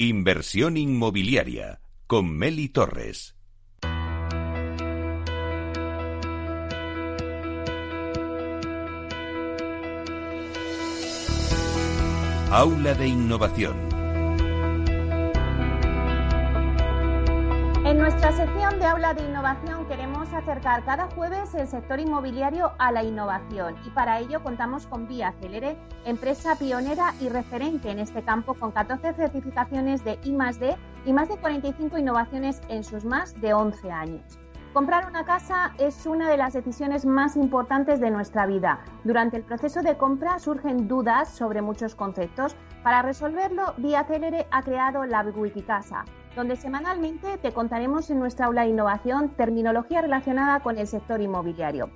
Inversión inmobiliaria con Meli Torres. Aula de Innovación. En nuestra sección de Aula de Innovación acercar cada jueves el sector inmobiliario a la innovación y para ello contamos con Vía Celere, empresa pionera y referente en este campo con 14 certificaciones de I+D y más de 45 innovaciones en sus más de 11 años. Comprar una casa es una de las decisiones más importantes de nuestra vida. Durante el proceso de compra surgen dudas sobre muchos conceptos. Para resolverlo, Vía Celere ha creado la Wikicasa, donde semanalmente te contaremos en nuestra aula de innovación terminología relacionada con el sector inmobiliario.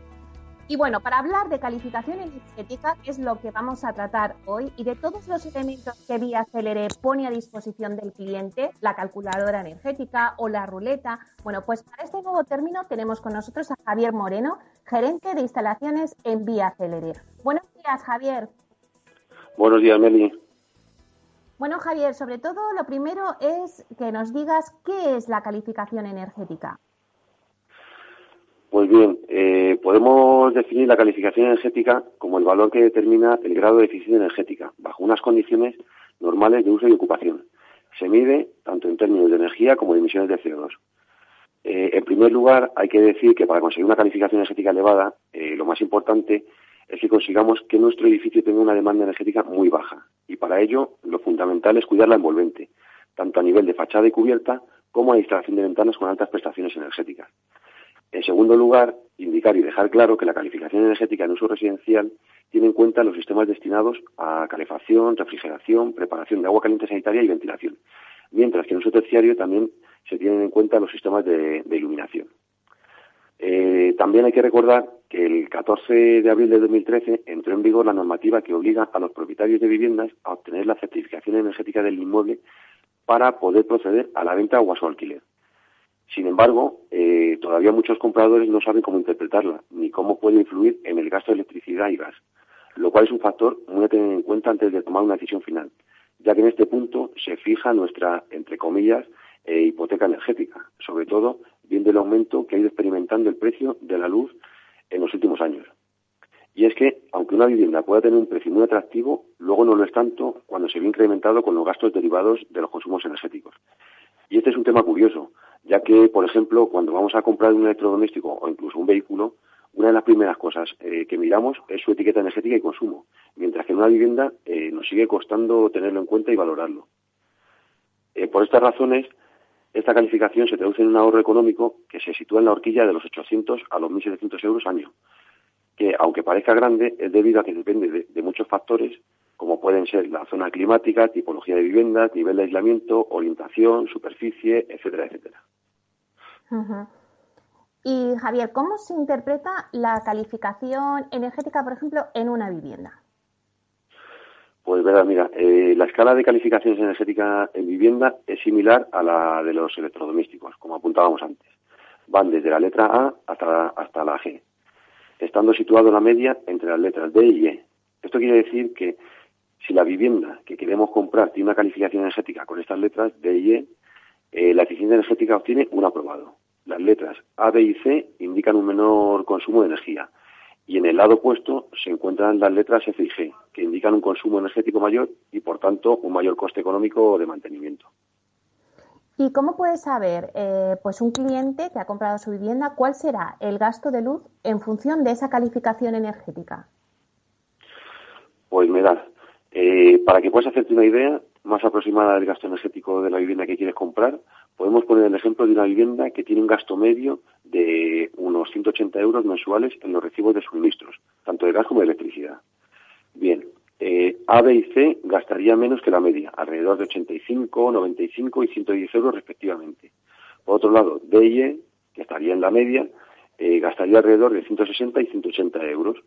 Y bueno, para hablar de calificación energética, que es lo que vamos a tratar hoy, y de todos los elementos que Vía Celere pone a disposición del cliente, la calculadora energética o la ruleta, bueno, pues para este nuevo término tenemos con nosotros a Javier Moreno, gerente de instalaciones en Vía Celere. Buenos días, Javier. Buenos días, Meli. Bueno, Javier, sobre todo lo primero es que nos digas qué es la calificación energética. Pues bien, eh, podemos definir la calificación energética como el valor que determina el grado de eficiencia energética bajo unas condiciones normales de uso y ocupación. Se mide tanto en términos de energía como de emisiones de CO2. Eh, en primer lugar, hay que decir que para conseguir una calificación energética elevada, eh, lo más importante es que consigamos que nuestro edificio tenga una demanda energética muy baja. Y para ello, lo fundamental es cuidar la envolvente, tanto a nivel de fachada y cubierta como a instalación de ventanas con altas prestaciones energéticas. En segundo lugar, indicar y dejar claro que la calificación energética en uso residencial tiene en cuenta los sistemas destinados a calefacción, refrigeración, preparación de agua caliente sanitaria y ventilación, mientras que en uso terciario también se tienen en cuenta los sistemas de, iluminación. Eh, también hay que recordar que el 14 de abril de 2013 entró en vigor la normativa que obliga a los propietarios de viviendas a obtener la certificación energética del inmueble para poder proceder a la venta o a su alquiler. Sin embargo, eh, todavía muchos compradores no saben cómo interpretarla ni cómo puede influir en el gasto de electricidad y gas, lo cual es un factor muy a tener en cuenta antes de tomar una decisión final, ya que en este punto se fija nuestra, entre comillas, eh, hipoteca energética, sobre todo viendo el aumento que ha ido experimentando el precio de la luz en los últimos años. Y es que, aunque una vivienda pueda tener un precio muy atractivo, luego no lo es tanto cuando se ve incrementado con los gastos derivados de los consumos energéticos. Y este es un tema curioso, ya que, por ejemplo, cuando vamos a comprar un electrodoméstico o incluso un vehículo, una de las primeras cosas eh, que miramos es su etiqueta energética y consumo, mientras que en una vivienda eh, nos sigue costando tenerlo en cuenta y valorarlo. Eh, por estas razones, esta calificación se traduce en un ahorro económico que se sitúa en la horquilla de los 800 a los 1.700 euros año, que aunque parezca grande es debido a que depende de, muchos factores como pueden ser la zona climática, tipología de viviendas, nivel de aislamiento, orientación, superficie, etcétera, etcétera. Y Javier, ¿cómo se interpreta la calificación energética, por ejemplo, en una vivienda? Pues verdad, mira, eh, la escala de calificaciones energéticas en vivienda es similar a la de los electrodomésticos, como apuntábamos antes. Van desde la letra A hasta la, hasta la G, estando situado la media entre las letras D y E. Esto quiere decir que si la vivienda que queremos comprar tiene una calificación energética con estas letras D y E, eh, la eficiencia energética obtiene un aprobado. Las letras A, B y C indican un menor consumo de energía y en el lado opuesto se encuentran las letras F y G, que indican un consumo energético mayor y, por tanto, un mayor coste económico de mantenimiento. ¿Y cómo puede saber eh, pues un cliente que ha comprado su vivienda cuál será el gasto de luz en función de esa calificación energética? Pues me da. Eh, para que puedas hacerte una idea más aproximada del gasto energético de la vivienda que quieres comprar, podemos poner el ejemplo de una vivienda que tiene un gasto medio de unos 180 euros mensuales en los recibos de suministros, tanto de gas como de electricidad. Bien, eh, A, B y C gastaría menos que la media, alrededor de 85, 95 y 110 euros respectivamente. Por otro lado, D y E, que estaría en la media, eh, gastaría alrededor de 160 y 180 euros.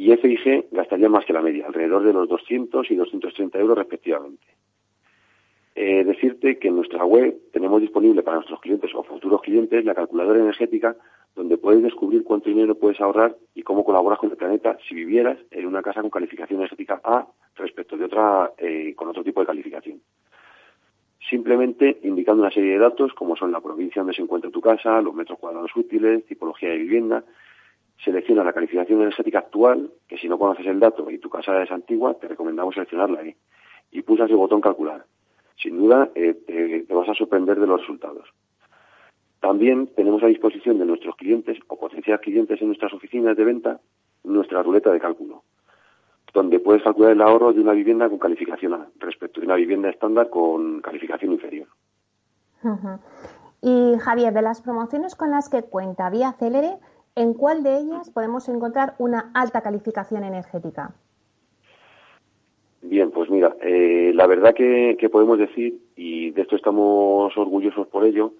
Y F y G gastaría más que la media, alrededor de los 200 y 230 euros respectivamente. Eh, decirte que en nuestra web tenemos disponible para nuestros clientes o futuros clientes la calculadora energética donde puedes descubrir cuánto dinero puedes ahorrar y cómo colaboras con el planeta si vivieras en una casa con calificación energética A respecto de otra eh, con otro tipo de calificación. simplemente indicando una serie de datos como son la provincia donde se encuentra tu casa, los metros cuadrados útiles, tipología de vivienda. Selecciona la calificación energética actual, que si no conoces el dato y tu casa es antigua, te recomendamos seleccionarla ahí. Y pulsas el botón calcular. Sin duda, eh, te vas a sorprender de los resultados. También tenemos a disposición de nuestros clientes o potenciales clientes en nuestras oficinas de venta nuestra ruleta de cálculo, donde puedes calcular el ahorro de una vivienda con calificación A respecto de una vivienda estándar con calificación inferior. Y Javier, de las promociones con las que cuenta Vía Célere, ¿en cuál de ellas podemos encontrar una alta calificación energética? Bien, pues mira, eh, la verdad que, podemos decir, y de esto estamos orgullosos por ello,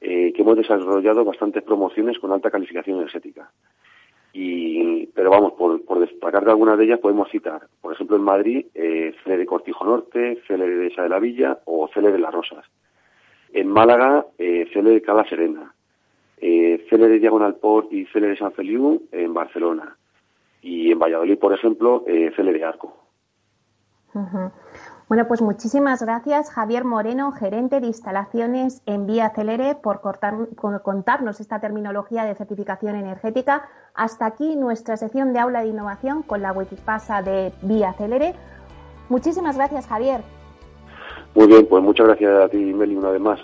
eh, que hemos desarrollado bastantes promociones con alta calificación energética. Y, pero vamos, por, destacar de algunas de ellas podemos citar, por ejemplo, en Madrid, eh, de Cortijo Norte, Cele de Esa de la Villa o Cele de Las Rosas. En Málaga, eh, de Cala Serena. Eh, Cele de Diagonal Port y Cele de San Feliu en Barcelona. Y en Valladolid, por ejemplo, eh, Cele de Arco. Bueno, pues muchísimas gracias, Javier Moreno, gerente de instalaciones en Vía Celere, por, contarnos esta terminología de certificación energética. Hasta aquí nuestra sección de aula de innovación con la Wikipasa de Vía Celere. Muchísimas gracias, Javier. Muy bien, pues muchas gracias a ti, Meli, una vez más.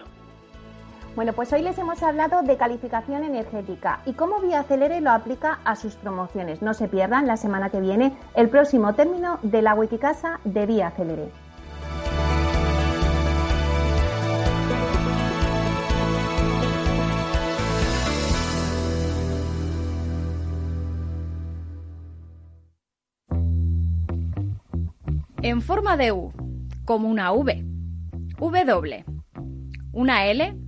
Bueno, pues hoy les hemos hablado de calificación energética y cómo Vía Celere lo aplica a sus promociones. No se pierdan la semana que viene el próximo término de la Wikicasa de Vía Celere. en forma de U, como una V, W, una L,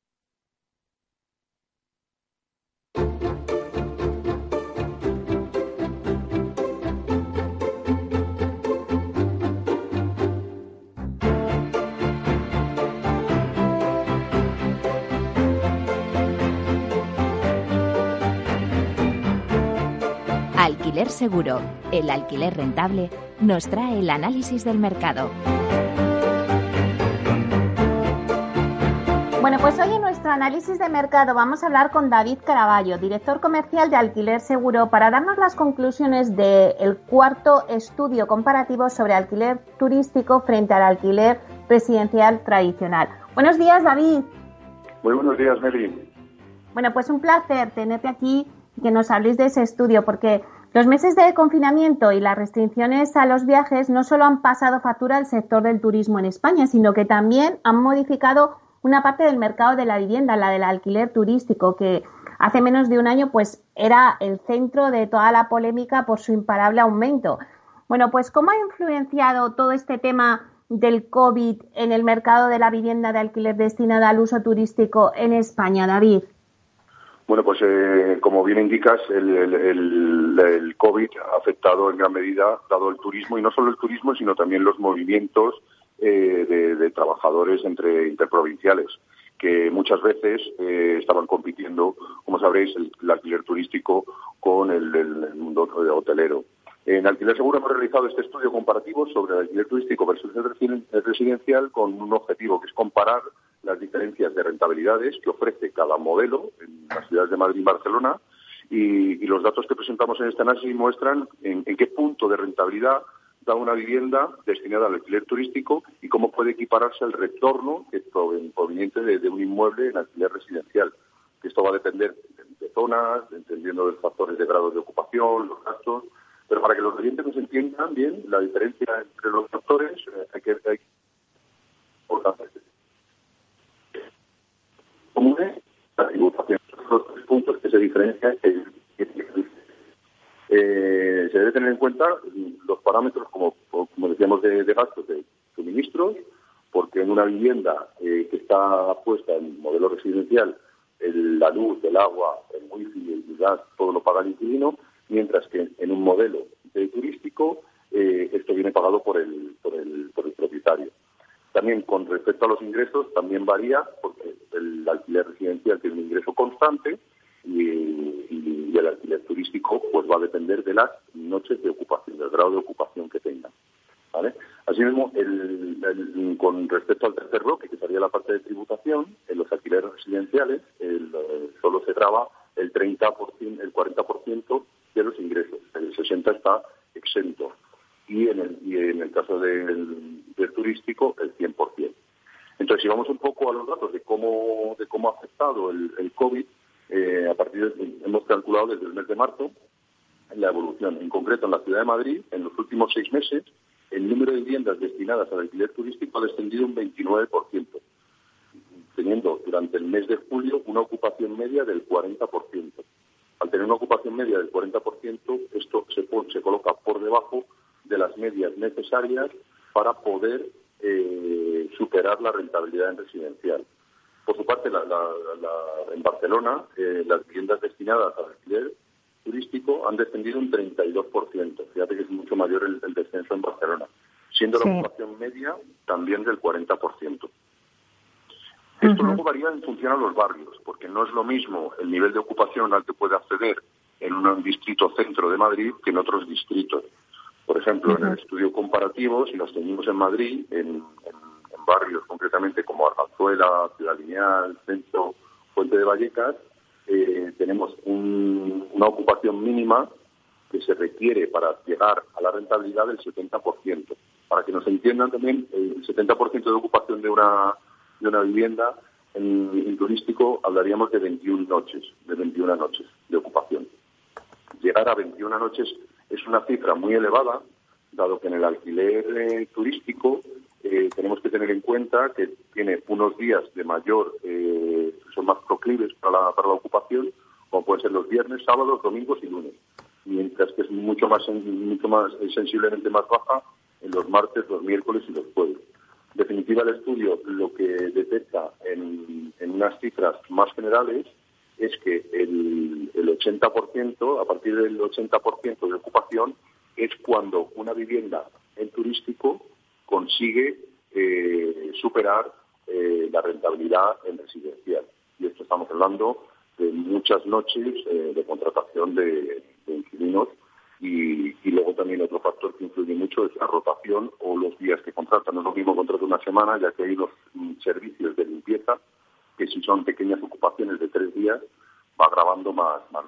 Alquiler Seguro, el alquiler rentable, nos trae el análisis del mercado. Bueno, pues hoy en nuestro análisis de mercado vamos a hablar con David Caraballo, director comercial de Alquiler Seguro, para darnos las conclusiones del cuarto estudio comparativo sobre alquiler turístico frente al alquiler residencial tradicional. Buenos días, David. Muy buenos días, Mary. Bueno, pues un placer tenerte aquí que nos habléis de ese estudio, porque los meses de confinamiento y las restricciones a los viajes no solo han pasado factura al sector del turismo en España, sino que también han modificado una parte del mercado de la vivienda, la del alquiler turístico, que hace menos de un año pues era el centro de toda la polémica por su imparable aumento. Bueno, pues ¿cómo ha influenciado todo este tema del COVID en el mercado de la vivienda de alquiler destinada al uso turístico en España, David? Bueno, pues eh, como bien indicas, el, COVID ha afectado en gran medida, dado el turismo, y no solo el turismo, sino también los movimientos eh, de, trabajadores entre interprovinciales, que muchas veces eh, estaban compitiendo, como sabréis, el, alquiler turístico con el, mundo hotelero. En Alquiler Seguro hemos realizado este estudio comparativo sobre el alquiler turístico versus el residencial con un objetivo que es comparar las diferencias de rentabilidades que ofrece cada modelo en las ciudades de Madrid y Barcelona y, los datos que presentamos en este análisis muestran en, qué punto de rentabilidad da una vivienda destinada al alquiler turístico y cómo puede equipararse el retorno que proveniente de, un inmueble en alquiler residencial. Esto va a depender de, zonas, entendiendo los factores de grado de ocupación, los gastos, pero para que los clientes nos entiendan bien la diferencia entre los factores, eh, hay que, hay comunes, la tributación. Los tres puntos que se diferencian eh, se debe tener en cuenta los parámetros, como, decíamos, de, gastos de suministros, porque en una vivienda eh, que está puesta en modelo residencial, la luz, el agua, el wifi, el gas, todo lo paga el inquilino, mientras que en un modelo de turístico eh, esto viene pagado por el, por el, por el propietario. También con respecto a los ingresos, también varía, porque el alquiler residencial tiene un ingreso constante y, el alquiler turístico pues va a depender de las noches de ocupación, del grado de ocupación que tengan. ¿vale? Asimismo, el, con respecto al tercer bloque, que sería la parte de tributación, en los alquileres residenciales el, eh, solo se graba el 30%, el 40% de los ingresos, el 60% está exento y en el, y en el caso del, turístico el 100%. Entonces, si vamos un poco a los datos de cómo, de cómo ha afectado el, COVID, eh, a partir hemos calculado desde el mes de marzo la evolución. En concreto, en la ciudad de Madrid, en los últimos seis meses, el número de viviendas destinadas al alquiler turístico ha descendido un 29%, teniendo durante el mes de julio una ocupación media del 40%. Al tener una ocupación media del 40%, esto se coloca por debajo de las medias necesarias para poder eh, superar la rentabilidad en residencial. Por su parte, en Barcelona, eh, las viviendas destinadas al alquiler turístico han descendido un 32%. Fíjate que es mucho mayor el, descenso en Barcelona, siendo la ocupación media también del 40%. Esto luego varía en función a los barrios, porque no es lo mismo el nivel de ocupación al que puede acceder en un distrito centro de Madrid que en otros distritos. Por ejemplo, en el estudio comparativo, si nos tenemos en Madrid, en, barrios concretamente como Arganzuela, Ciudad Lineal, Centro, Fuente de Vallecas, eh, tenemos una ocupación mínima que se requiere para llegar a la rentabilidad del 70%. Para que nos entiendan también, el 70% de ocupación de una, de una vivienda en, turístico hablaríamos de 21 noches, de 21 noches de ocupación. Llegar a 21 noches es una cifra muy elevada, dado que en el alquiler eh, turístico eh, tenemos que tener en cuenta que tiene unos días de mayor, eh, son más proclives para la, para la ocupación, como pueden ser los viernes, sábados, domingos y lunes, mientras que es mucho más, mucho más sensiblemente más baja en los martes, los miércoles y los jueves. En definitiva, el estudio lo que detecta en, en unas cifras más generales es que el, el 80%, a partir del 80% de ocupación, es cuando una vivienda en turístico consigue eh, superar eh, la rentabilidad en residencial. Y esto estamos hablando de muchas noches eh, de contratación de, inquilinos y, luego también otro factor que influye mucho es la rotación o los días que contratan. No es lo mismo contratar una semana, ya que hay unos mm, servicios de limpieza que si son pequeñas ocupaciones de tres días, va grabando más, más.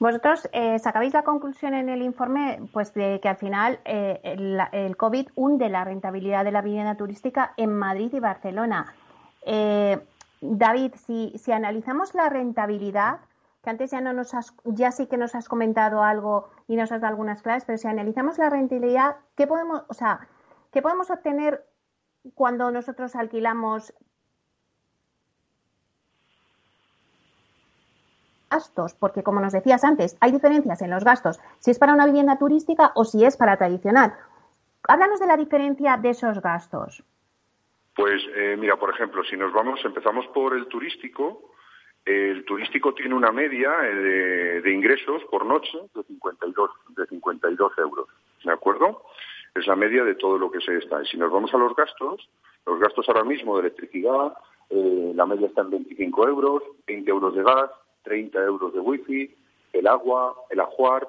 Vosotros eh, sacabais la conclusión en el informe pues de que al final eh, el, COVID hunde la rentabilidad de la vivienda turística en Madrid y Barcelona. Eh, David, si, si analizamos la rentabilidad, que antes ya no nos has, ya sí que nos has comentado algo y nos has dado algunas claves, pero si analizamos la rentabilidad, ¿qué podemos, o sea, qué podemos obtener cuando nosotros alquilamos gastos, porque como nos decías antes, hay diferencias en los gastos, si es para una vivienda turística o si es para tradicional. Háblanos de la diferencia de esos gastos. Pues eh, mira, por ejemplo, si nos vamos, empezamos por el turístico. El turístico tiene una media eh, de, ingresos por noche de 52, de 52 euros, ¿de acuerdo? Es la media de todo lo que se está. Y si nos vamos a los gastos, los gastos ahora mismo de electricidad, eh, la media está en 25 euros, 20 euros de gas, 30 euros de wifi, el agua, el ajuar,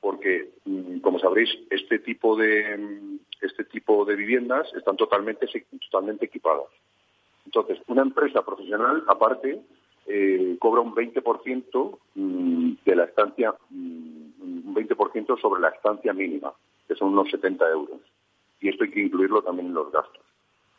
porque, mm, como sabréis, este tipo de, mm, este tipo de viviendas están totalmente, totalmente equipadas. Entonces, una empresa profesional, aparte, eh, cobra un 20% mm, de la estancia, un 20% sobre la estancia mínima, que son unos 70 euros. Y esto hay que incluirlo también en los gastos.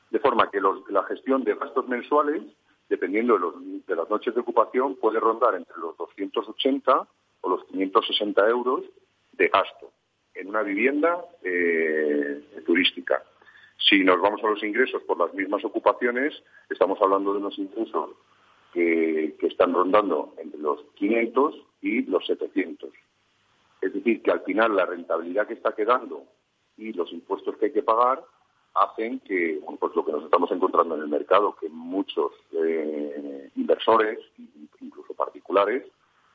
De forma que la gestión de gastos mensuales dependiendo de, las noches de ocupación, puede rondar entre los 280 o los 560 euros de gasto en una vivienda eh, turística. Si nos vamos a los ingresos por las mismas ocupaciones, estamos hablando de unos ingresos que, que están rondando entre los 500 y los 700. Es decir, que al final la rentabilidad que está quedando y los impuestos que hay que pagar hacen que, pues lo que nos estamos encontrando en el mercado, que muchos eh, inversores, incluso particulares,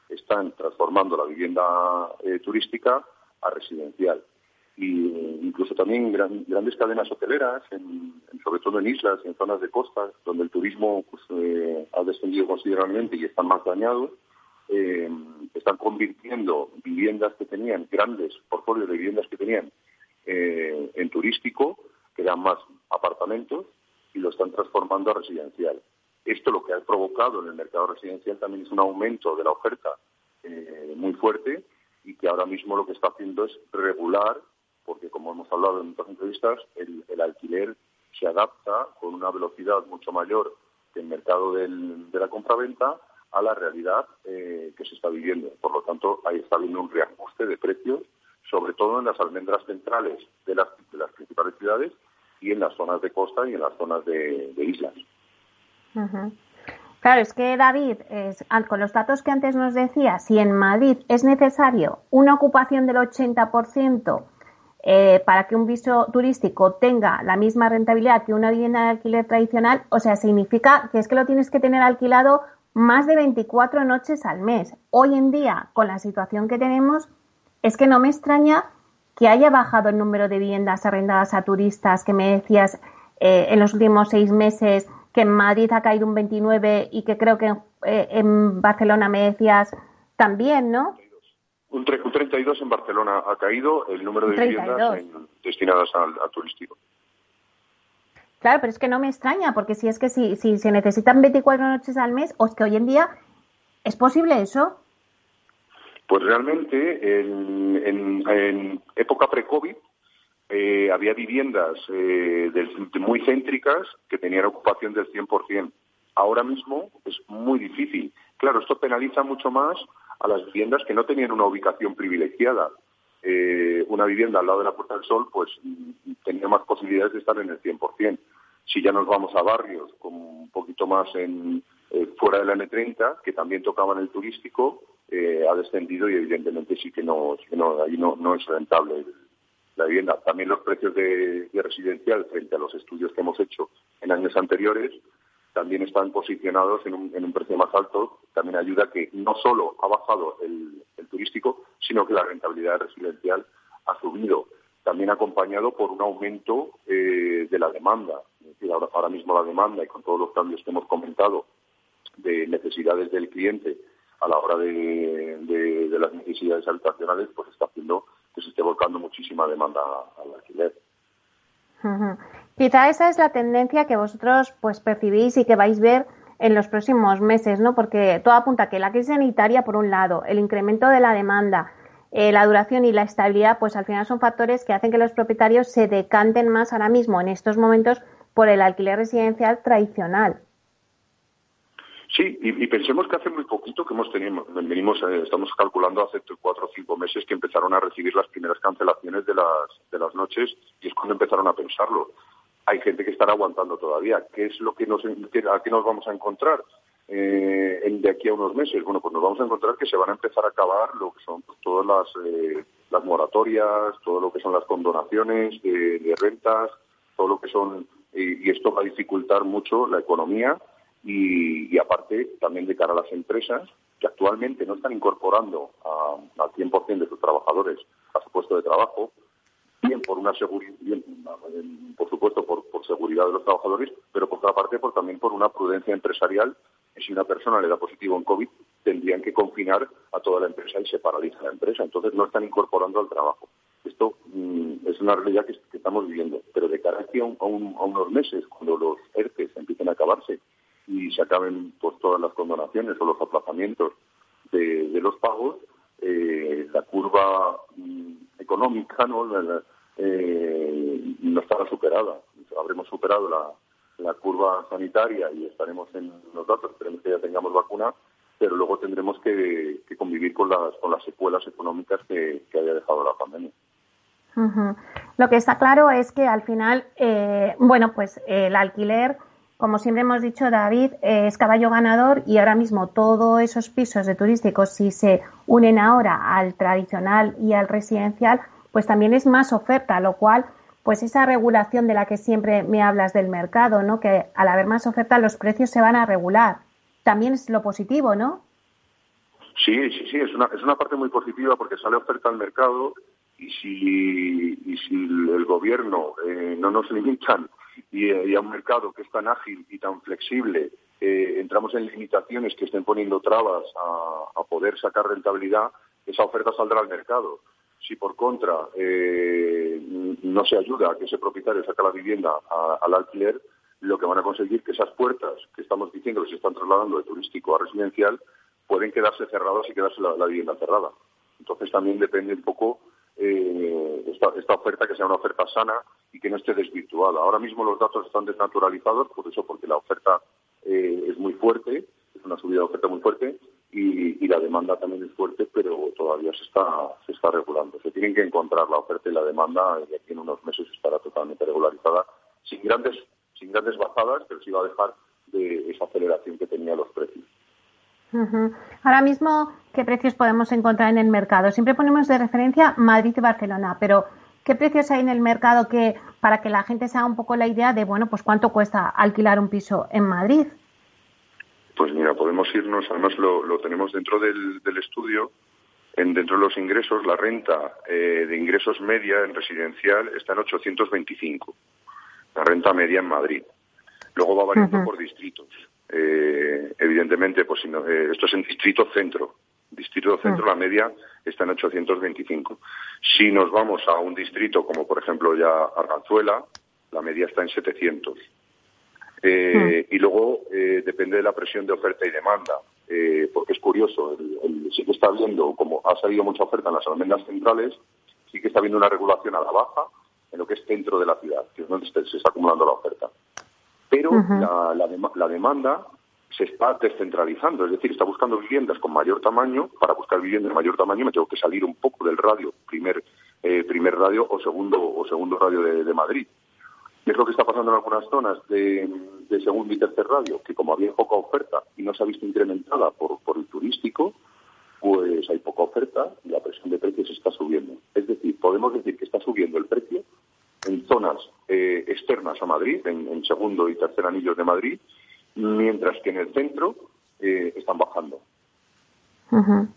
están transformando la vivienda eh, turística a residencial. Y incluso también grandes cadenas hoteleras, sobre todo en islas en zonas de costa, donde el turismo pues, eh, ha descendido considerablemente y están más dañados, eh, están convirtiendo viviendas que tenían, grandes portfolios de viviendas que tenían en turístico, eran más apartamentos, y lo están transformando a residencial. Esto lo que ha provocado en el mercado residencial también es un aumento de la oferta eh, muy fuerte y que ahora mismo lo que está haciendo es regular, porque como hemos hablado en otras entrevistas, el, alquiler se adapta con una velocidad mucho mayor que el mercado de la compraventa a la realidad eh, que se está viviendo. Por lo tanto, ahí está habiendo un reajuste de precios, sobre todo en las almendras centrales de las, principales ciudades y en las zonas de costa y en las zonas de islas. Claro, es que David, con los datos que antes nos decía, si en Madrid es necesario una ocupación del 80% eh, para que un piso turístico tenga la misma rentabilidad que una vivienda de alquiler tradicional, o sea, significa que es que lo tienes que tener alquilado más de 24 noches al mes. Hoy en día, con la situación que tenemos, es que no me extraña que haya bajado el número de viviendas arrendadas a turistas que me decías eh, en los últimos seis meses que en Madrid ha caído un 29 y que creo que eh, en, Barcelona me decías también, ¿no? Un, 32 en Barcelona ha caído el número de viviendas destinadas al, turístico. Claro, pero es que no me extraña, porque si es que si, si se necesitan 24 noches al mes, o es que hoy en día, ¿es posible eso? Pues realmente en, época pre-COVID eh, había viviendas eh, muy céntricas que tenían ocupación del 100%. Ahora mismo es muy difícil. Claro, esto penaliza mucho más a las viviendas que no tenían una ubicación privilegiada. Eh, una vivienda al lado de la Puerta del Sol, pues tenía más posibilidades de estar en el 100%. Si ya nos vamos a barrios con un poquito más en, fuera de la N30, que también tocaban el turístico, ha descendido y evidentemente sí que no, no ahí no, es rentable la vivienda. También los precios de, residencial frente a los estudios que hemos hecho en años anteriores también están posicionados en un, precio más alto. También ayuda que no solo ha bajado el, turístico, sino que la rentabilidad residencial ha subido. También acompañado por un aumento eh, de la demanda. Es decir, ahora mismo la demanda y con todos los cambios que hemos comentado de necesidades del cliente a la hora de, de las necesidades habitacionales, pues está haciendo que se esté volcando muchísima demanda al alquiler. Quizá esa es la tendencia que vosotros pues percibís y que vais a ver en los próximos meses, ¿no? Porque todo apunta que la crisis sanitaria, por un lado, el incremento de la demanda, eh, la duración y la estabilidad, pues al final son factores que hacen que los propietarios se decanten más ahora mismo, en estos momentos, por el alquiler residencial tradicional. Sí, y, pensemos que hace muy poquito que hemos tenido, venimos, eh, estamos calculando hace cuatro o cinco meses que empezaron a recibir las primeras cancelaciones de las, de las noches y es cuando empezaron a pensarlo. Hay gente que estará aguantando todavía. ¿Qué es lo que nos, a qué nos vamos a encontrar eh, de aquí a unos meses? Bueno, pues nos vamos a encontrar que se van a empezar a acabar lo que son todas las, eh, las moratorias, todo lo que son las condonaciones de, rentas, todo lo que son, y esto va a dificultar mucho la economía y, aparte también de cara a las empresas que actualmente no están incorporando al 100% de sus trabajadores a su puesto de trabajo, bien por una seguridad, por supuesto por, seguridad de los trabajadores, pero por otra parte por, también por una prudencia empresarial si una persona le da positivo en COVID tendrían que confinar a toda la empresa y se paraliza la empresa. Entonces no están incorporando al trabajo. Esto mm, es una realidad que, estamos viviendo, pero de cara aquí a, a unos meses, cuando los ERTES empiecen a acabarse y se acaben pues todas las condonaciones o los aplazamientos de, los pagos, eh, la curva mm, económica no, eh, no estará superada. Habremos superado la, curva sanitaria y estaremos en los datos, esperemos que ya tengamos vacuna, pero luego tendremos que, convivir con las, con las secuelas económicas que, haya dejado la pandemia. Lo que está claro es que al final, eh, bueno, pues el alquiler como siempre hemos dicho, David, eh, es caballo ganador y ahora mismo todos esos pisos de turísticos, si se unen ahora al tradicional y al residencial, pues también es más oferta, lo cual, pues esa regulación de la que siempre me hablas del mercado, ¿no? Que al haber más oferta los precios se van a regular. También es lo positivo, ¿no? Sí, sí, sí, es una, es una parte muy positiva porque sale oferta al mercado y si, y si el gobierno eh, no nos limitan y, a un mercado que es tan ágil y tan flexible eh, entramos en limitaciones que estén poniendo trabas a, poder sacar rentabilidad, esa oferta saldrá al mercado. Si por contra eh, no se ayuda a que ese propietario saque la vivienda a, al alquiler, lo que van a conseguir que esas puertas que estamos diciendo que se están trasladando de turístico a residencial pueden quedarse cerradas y quedarse la, la vivienda cerrada. Entonces también depende un poco eh, esta, esta, oferta que sea una oferta sana y que no esté desvirtuada. Ahora mismo los datos están desnaturalizados, por eso, porque la oferta eh, es muy fuerte, es una subida de oferta muy fuerte y, la demanda también es fuerte, pero todavía se está, se está regulando. Se tienen que encontrar la oferta y la demanda y aquí en unos meses estará totalmente regularizada, sin grandes, sin grandes bajadas, pero sí va a dejar de esa aceleración que tenía los precios. Ahora mismo, ¿qué precios podemos encontrar en el mercado? Siempre ponemos de referencia Madrid y Barcelona, pero ¿qué precios hay en el mercado que para que la gente se haga un poco la idea de, bueno, pues cuánto cuesta alquilar un piso en Madrid? Pues mira, podemos irnos, además lo, lo tenemos dentro del, del estudio, en, dentro de los ingresos, la renta eh, de ingresos media en residencial está en 825, la renta media en Madrid. Luego va variando uh -huh. por distritos. Eh, evidentemente, pues si no, eh, esto es en distrito centro. Distrito centro, la media está en 825. Si nos vamos a un distrito como, por ejemplo, ya Arganzuela, la media está en 700. Eh, y luego eh, depende de la presión de oferta y demanda, eh, porque es curioso, el, el, sí que está habiendo, como ha salido mucha oferta en las almendras centrales, sí que está habiendo una regulación a la baja en lo que es centro de la ciudad, que es donde se está acumulando la oferta. Pero uh -huh. la, la, la, demanda se está descentralizando, es decir, está buscando viviendas con mayor tamaño. Para buscar viviendas de mayor tamaño me tengo que salir un poco del radio, primer, eh, primer radio o segundo, o segundo radio de, Madrid. ¿Qué es lo que está pasando en algunas zonas de, de, segundo y tercer radio? Que como había poca oferta y no se ha visto incrementada por, por el turístico, pues hay poca oferta y la presión de precios está subiendo. Es decir, podemos decir que está subiendo el precio en zonas eh, externas a Madrid, en, en, segundo y tercer anillos de Madrid, mientras que en el centro eh, están bajando. Uh -huh.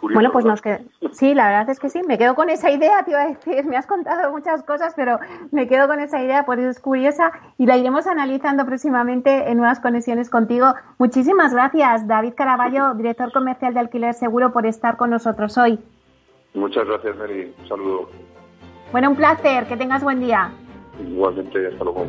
Curioso, bueno, pues nos queda. Sí, la verdad es que sí, me quedo con esa idea, te iba a decir, me has contado muchas cosas, pero me quedo con esa idea, por eso es curiosa y la iremos analizando próximamente en nuevas conexiones contigo. Muchísimas gracias, David Caraballo, director comercial de Alquiler Seguro, por estar con nosotros hoy. Muchas gracias, Mary. Un saludo. Bueno, un placer, que tengas buen día. Igualmente, hasta luego.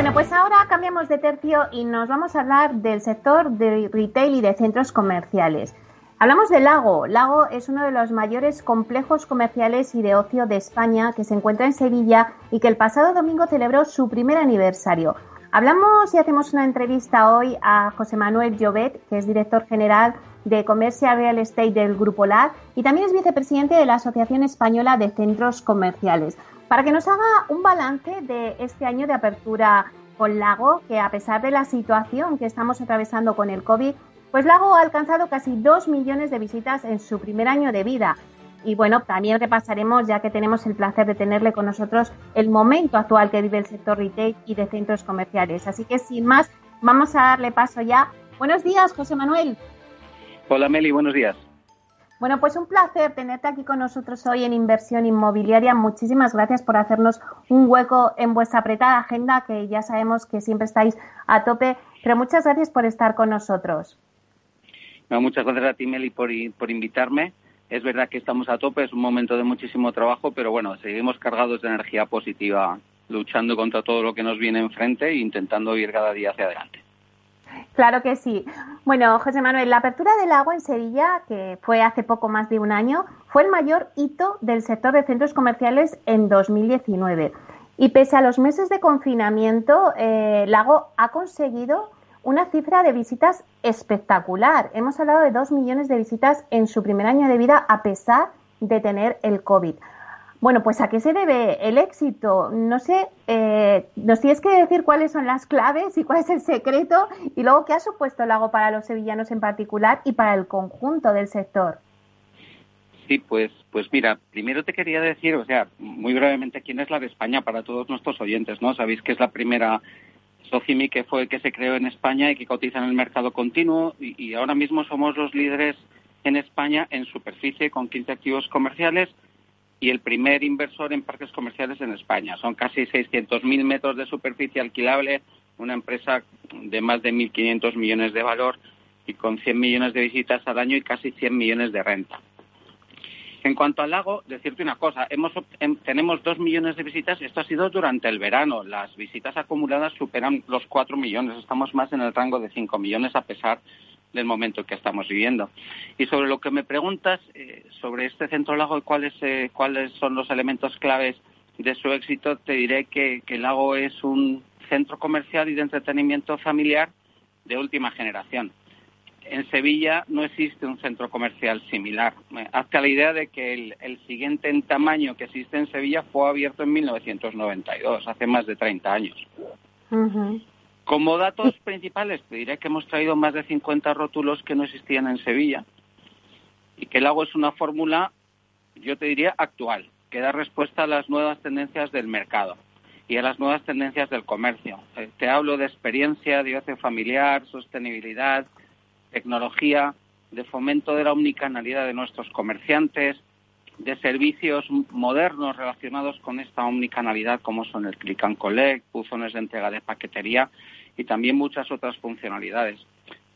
Bueno, pues ahora cambiamos de tercio y nos vamos a hablar del sector de retail y de centros comerciales. Hablamos de Lago. Lago es uno de los mayores complejos comerciales y de ocio de España que se encuentra en Sevilla y que el pasado domingo celebró su primer aniversario. Hablamos y hacemos una entrevista hoy a José Manuel Llobet, que es director general de Commercial Real Estate del Grupo LAR y también es vicepresidente de la Asociación Española de Centros Comerciales, para que nos haga un balance de este año de apertura con Lago, que a pesar de la situación que estamos atravesando con el COVID, pues Lago ha alcanzado casi dos millones de visitas en su primer año de vida y bueno, también repasaremos, ya que tenemos el placer de tenerle con nosotros, el momento actual que vive el sector retail y de centros comerciales. Así que sin más, vamos a darle paso ya. Buenos días, José Manuel. Hola, Meli, buenos días. Bueno, pues un placer tenerte aquí con nosotros hoy en Inversión Inmobiliaria. Muchísimas gracias por hacernos un hueco en vuestra apretada agenda, que ya sabemos que siempre estáis a tope, pero muchas gracias por estar con nosotros. muchas gracias a ti, Meli, por, por invitarme. Es verdad que estamos a tope, es un momento de muchísimo trabajo, pero bueno, seguimos cargados de energía positiva, luchando contra todo lo que nos viene enfrente e intentando ir cada día hacia adelante. Claro que sí. Bueno, José Manuel, la apertura del agua en Sevilla, que fue hace poco más de un año, fue el mayor hito del sector de centros comerciales en 2019. Y pese a los meses de confinamiento, eh, Lago ha conseguido una cifra de visitas espectacular. Hemos hablado de dos millones de visitas en su primer año de vida a pesar de tener el COVID. Bueno, pues ¿a qué se debe el éxito? No sé, eh, nos tienes que decir cuáles son las claves y cuál es el secreto y luego qué ha supuesto el lago para los sevillanos en particular y para el conjunto del sector. Sí, pues, pues mira, primero te quería decir, o sea, muy brevemente, quién es la de España para todos nuestros oyentes, ¿no? Sabéis que es la primera Socimi, que fue que se creó en España y que cotiza en el mercado continuo y, ahora mismo somos los líderes en España en superficie con 15 activos comerciales y el primer inversor en parques comerciales en España. Son casi 600.000 metros de superficie alquilable, una empresa de más de 1.500 millones de valor y con 100 millones de visitas al año y casi 100 millones de renta. En cuanto al lago, decirte una cosa, hemos, em, tenemos dos millones de visitas, esto ha sido durante el verano, las visitas acumuladas superan los cuatro millones, estamos más en el rango de cinco millones a pesar del momento que estamos viviendo. Y sobre lo que me preguntas eh, sobre este centro lago y cuáles, eh, cuáles son los elementos claves de su éxito, te diré que el lago es un centro comercial y de entretenimiento familiar de última generación en Sevilla no existe un centro comercial similar. Hazte la idea de que el, siguiente en tamaño que existe en Sevilla fue abierto en 1992, hace más de 30 años. Como datos principales, te diré que hemos traído más de 50 rótulos que no existían en Sevilla y que el agua es una fórmula, yo te diría, actual, que da respuesta a las nuevas tendencias del mercado y a las nuevas tendencias del comercio. Eh, te hablo de experiencia, de ocio familiar, sostenibilidad, tecnología, de fomento de la omnicanalidad de nuestros comerciantes, de servicios modernos relacionados con esta omnicanalidad como son el click and collect, buzones de entrega de paquetería y también muchas otras funcionalidades.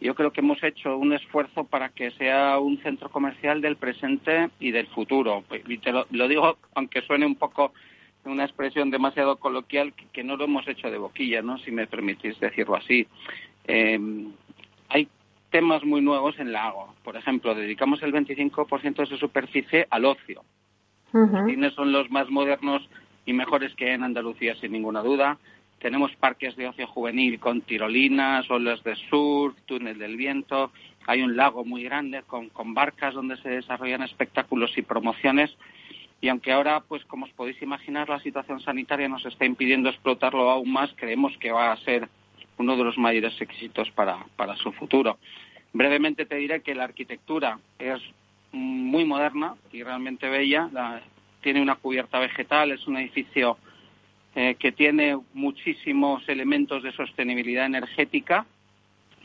Yo creo que hemos hecho un esfuerzo para que sea un centro comercial del presente y del futuro. Y te lo, digo, aunque suene un poco una expresión demasiado coloquial, que, no lo hemos hecho de boquilla, ¿no? Si me permitís decirlo así. Eh, temas muy nuevos en Lago. Por ejemplo, dedicamos el 25% de su superficie al ocio. Los cines son los más modernos y mejores que hay en Andalucía, sin ninguna duda. Tenemos parques de ocio juvenil con tirolinas, olas de surf, túnel del viento. Hay un lago muy grande con, con barcas donde se desarrollan espectáculos y promociones. Y aunque ahora, pues como os podéis imaginar, la situación sanitaria nos está impidiendo explotarlo aún más, creemos que va a ser uno de los mayores éxitos para, para su futuro. Brevemente te diré que la arquitectura es muy moderna y realmente bella. tiene una cubierta vegetal, es un edificio eh, que tiene muchísimos elementos de sostenibilidad energética.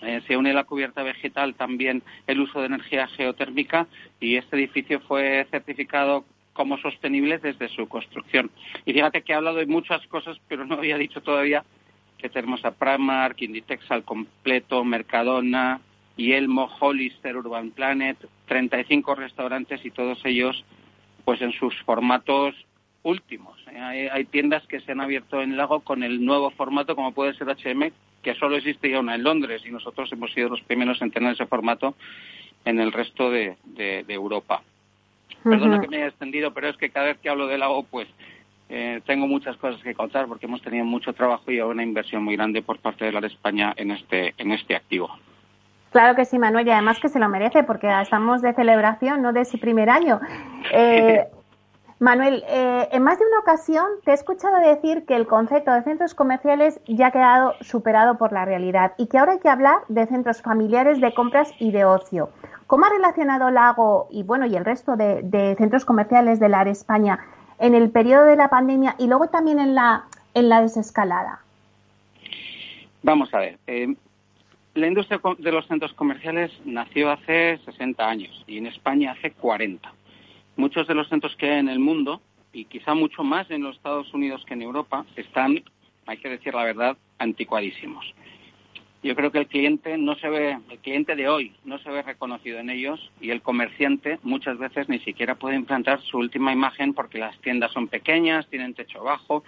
Eh, se une la cubierta vegetal también el uso de energía geotérmica y este edificio fue certificado como sostenible desde su construcción. Y fíjate que he hablado de muchas cosas, pero no había dicho todavía que tenemos a Primark, Inditex al completo, Mercadona, Yelmo, Hollister, Urban Planet, 35 restaurantes y todos ellos pues en sus formatos últimos. ¿eh? Hay, tiendas que se han abierto en Lago con el nuevo formato, como puede ser H&M, que solo existe ya una en Londres y nosotros hemos sido los primeros en tener ese formato en el resto de, Europa. Perdona que me haya extendido, pero es que cada vez que hablo de Lago, pues eh, tengo muchas cosas que contar porque hemos tenido mucho trabajo y una inversión muy grande por parte de la de España en este, en este activo. Claro que sí, Manuel, y además que se lo merece porque estamos de celebración, no de su primer año. Eh, Manuel, eh, en más de una ocasión te he escuchado decir que el concepto de centros comerciales ya ha quedado superado por la realidad y que ahora hay que hablar de centros familiares de compras y de ocio. ¿Cómo ha relacionado Lago y bueno y el resto de, centros comerciales de la área España en el periodo de la pandemia y luego también en la en la desescalada? Vamos a ver. Eh, la industria de los centros comerciales nació hace 60 años y en España hace 40 muchos de los centros que hay en el mundo, y quizá mucho más en los Estados Unidos que en Europa, están, hay que decir la verdad, anticuadísimos. Yo creo que el cliente no se ve, el cliente de hoy no se ve reconocido en ellos y el comerciante muchas veces ni siquiera puede implantar su última imagen porque las tiendas son pequeñas, tienen techo bajo,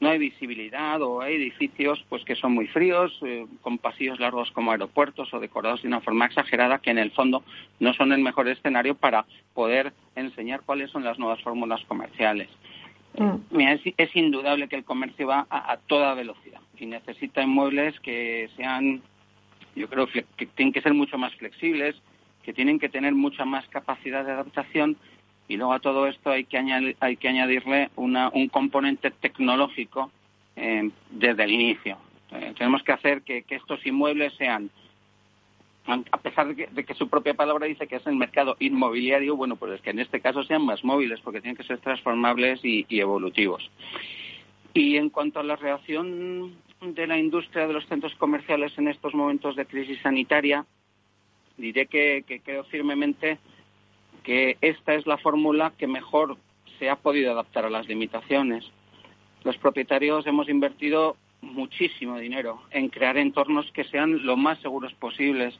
no hay visibilidad o hay edificios pues que son muy fríos, eh, con pasillos largos como aeropuertos o decorados de una forma exagerada que en el fondo no son el mejor escenario para poder enseñar cuáles son las nuevas fórmulas comerciales. Mm. es, indudable que el comercio va a, toda velocidad y necesita inmuebles que sean, yo creo que tienen que ser mucho más flexibles, que tienen que tener mucha más capacidad de adaptación y luego a todo esto hay que, hay que añadirle un componente tecnológico eh, desde el inicio. Eh, tenemos que hacer que, estos inmuebles sean, a pesar de que, su propia palabra dice que es el mercado inmobiliario, bueno, pues es que en este caso sean más móviles porque tienen que ser transformables y, evolutivos. Y en cuanto a la reacción de la industria de los centros comerciales en estos momentos de crisis sanitaria, diré que creo firmemente que esta es la fórmula que mejor se ha podido adaptar a las limitaciones. Los propietarios hemos invertido muchísimo dinero en crear entornos que sean lo más seguros posibles.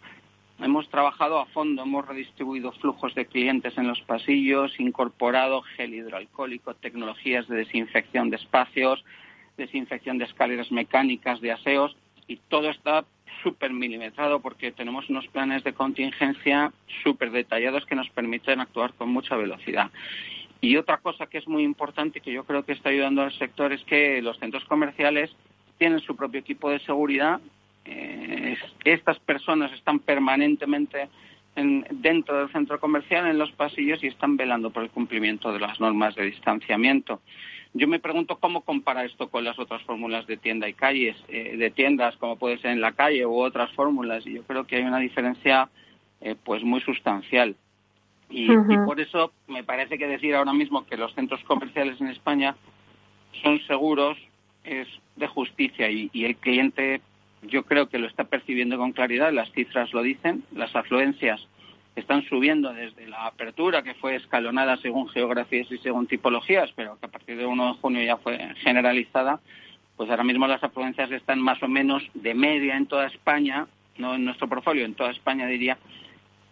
Hemos trabajado a fondo, hemos redistribuido flujos de clientes en los pasillos, incorporado gel hidroalcohólico, tecnologías de desinfección de espacios, desinfección de escaleras mecánicas, de aseos, y todo está súper milimetrado porque tenemos unos planes de contingencia súper detallados que nos permiten actuar con mucha velocidad. Y otra cosa que es muy importante y que yo creo que está ayudando al sector es que los centros comerciales tienen su propio equipo de seguridad. Eh, estas personas están permanentemente dentro del centro comercial, en los pasillos, y están velando por el cumplimiento de las normas de distanciamiento. Yo me pregunto cómo compara esto con las otras fórmulas de tienda y calles, eh, de tiendas como puede ser en la calle u otras fórmulas. Y yo creo que hay una diferencia eh, pues muy sustancial. Y, por eso me parece que decir ahora mismo que los centros comerciales en España son seguros es de justicia y, y el cliente yo creo que lo está percibiendo con claridad, las cifras lo dicen, las afluencias están subiendo desde la apertura, que fue escalonada según geografías y según tipologías, pero que a partir de 1 de junio ya fue generalizada, pues ahora mismo las afluencias están más o menos de media en toda España, no en nuestro portfolio, en toda España diría,